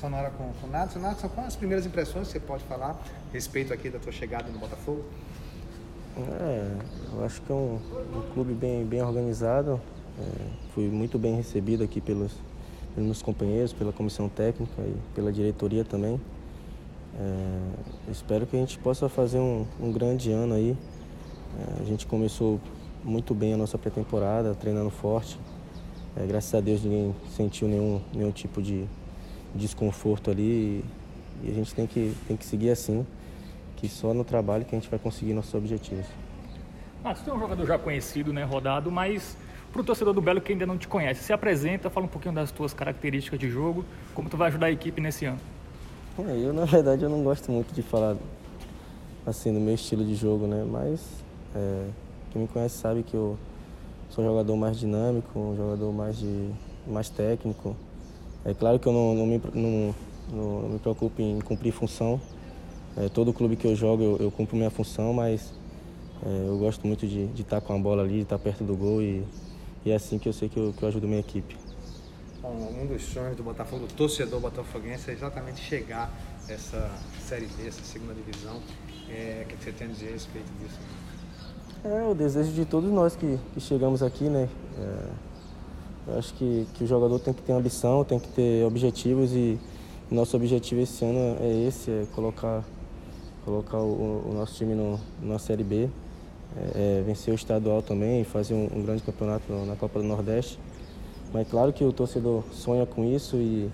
sonora com, com o Nadson. Nadson, quais as primeiras impressões que você pode falar a respeito aqui da tua chegada no Botafogo? É, eu acho que é um, um clube bem, bem organizado. É, fui muito bem recebido aqui pelos, pelos meus companheiros, pela comissão técnica e pela diretoria também. É, espero que a gente possa fazer um, um grande ano aí. É, a gente começou muito bem a nossa pré-temporada, treinando forte. É, graças a Deus ninguém sentiu nenhum, nenhum tipo de desconforto ali e, a gente tem que, tem que seguir assim, que só no trabalho que a gente vai conseguir nossos objetivos. Ah, você é um jogador já conhecido, né, rodado, mas para o torcedor do Belo que ainda não te conhece, se apresenta, fala um pouquinho das tuas características de jogo, como tu vai ajudar a equipe nesse ano. É, eu, na verdade, eu não gosto muito de falar assim do meu estilo de jogo, né, mas é, quem me conhece sabe que eu sou um jogador mais dinâmico, um jogador mais, de, mais técnico. É claro que eu não, não, me, não, não, me preocupo em cumprir função. É, todo clube que eu jogo eu, eu cumpro minha função, mas é, eu gosto muito de, de estar com a bola ali, de estar perto do gol e, e é assim que eu sei que eu, que eu ajudo minha equipe. Bom, um dos sonhos do Botafogo, do torcedor botafoguense, é exatamente chegar essa Série B, essa segunda divisão. É, o que você tem a dizer a respeito disso? É o desejo de todos nós que, que chegamos aqui, né? É, eu acho que, que o jogador tem que ter ambição, tem que ter objetivos e nosso objetivo esse ano é esse, é colocar, colocar o, o nosso time no, na Série B, é, é, vencer o estadual também e fazer um, um, grande campeonato na Copa do Nordeste. Mas claro que o torcedor sonha com isso e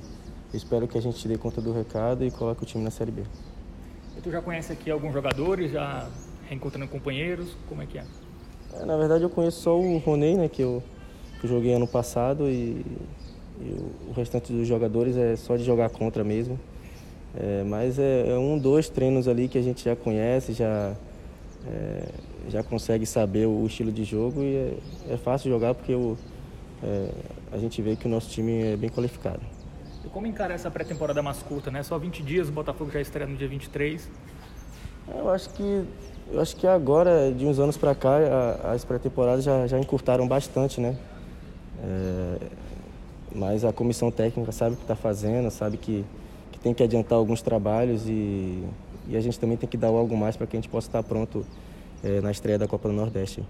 espero que a gente dê conta do recado e coloque o time na Série B. E tu já conhece aqui alguns jogadores, já reencontrando companheiros? Como é que é? é na verdade, eu conheço só o Roney, né, que eu, que eu joguei ano passado e, e, o restante dos jogadores é só de jogar contra mesmo. É, mas é, é, um, dois treinos ali que a gente já conhece, já, é, já consegue saber o estilo de jogo e é, é fácil jogar porque o, é, a gente vê que o nosso time é bem qualificado. E como encara essa pré-temporada mais curta, né? Só 20 dias, o Botafogo já estreia no dia 23. Eu acho que eu acho que agora, de uns anos para cá, as pré-temporadas já, já encurtaram bastante, né? É, mas a comissão técnica sabe o que está fazendo, sabe que, que tem que adiantar alguns trabalhos e, e a gente também tem que dar algo mais para que a gente possa estar pronto é, na estreia da Copa do Nordeste.